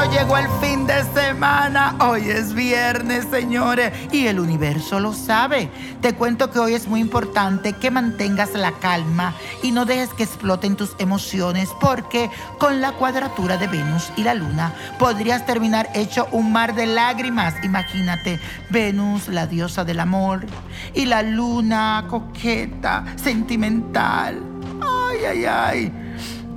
amiga, hoy es viernes, señores, y el universo lo sabe. Te cuento que hoy es muy importante que mantengas la calma y no dejes que exploten tus emociones, porque con la cuadratura de Venus y la Luna podrías terminar hecho un mar de lágrimas. Imagínate, Venus, la diosa del amor, y la Luna, coqueta, sentimental. Ay, ay, ay.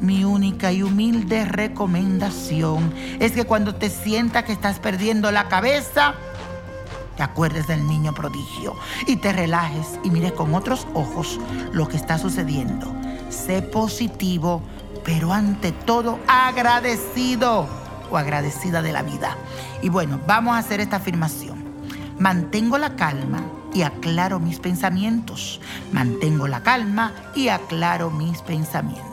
Mi única y humilde recomendación es que cuando te sientas que estás perdiendo la cabeza, te acuerdes del niño prodigio y te relajes y mires con otros ojos lo que está sucediendo. Sé positivo, pero ante todo agradecido o agradecida de la vida. Y bueno, vamos a hacer esta afirmación. Mantengo la calma y aclaro mis pensamientos. Mantengo la calma y aclaro mis pensamientos.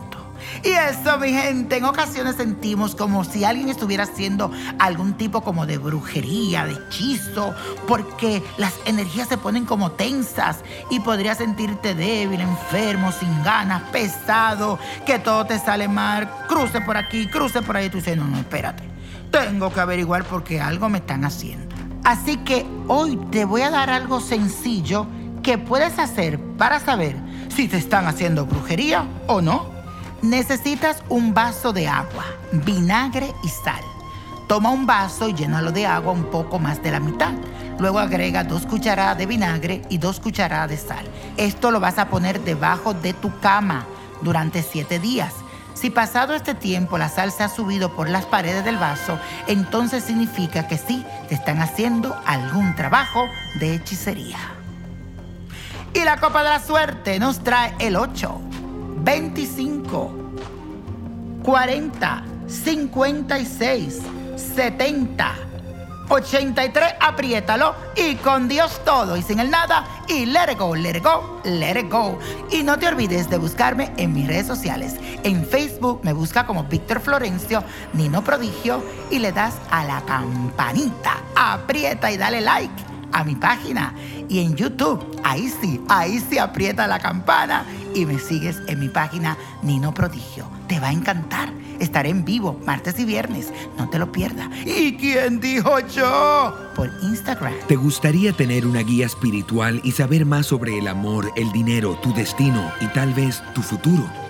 Y eso, mi gente, en ocasiones sentimos como si alguien estuviera haciendo algún tipo como de brujería, de hechizo, porque las energías se ponen como tensas y podrías sentirte débil, enfermo, sin ganas, pesado, que todo te sale mal, cruce por aquí, cruce por ahí. Y tú dices, no, no, espérate, tengo que averiguar porque algo me están haciendo. Así que hoy te voy a dar algo sencillo que puedes hacer para saber si te están haciendo brujería o no. Necesitas un vaso de agua, vinagre y sal. Toma un vaso y llénalo de agua un poco más de la mitad. Luego agrega dos cucharadas de vinagre y dos cucharadas de sal. Esto lo vas a poner debajo de tu cama durante siete días. Si pasado este tiempo la sal se ha subido por las paredes del vaso, entonces significa que sí, te están haciendo algún trabajo de hechicería. Y la copa de la suerte nos trae el 8. 25, 40, 56, 70, 83, apriétalo y con Dios todo y sin el nada y let it go, let it go, let it go. Y no te olvides de buscarme en mis redes sociales. En Facebook me busca como Víctor Florencio, Nino Prodigio y le das a la campanita. Aprieta y dale like a mi página. Y en YouTube, ahí sí, ahí sí aprieta la campana y me sigues en mi página Nino Prodigio. Te va a encantar. Estaré en vivo martes y viernes. No te lo pierdas. ¿Y quién dijo yo? Por Instagram. ¿Te gustaría tener una guía espiritual y saber más sobre el amor, el dinero, tu destino y tal vez tu futuro?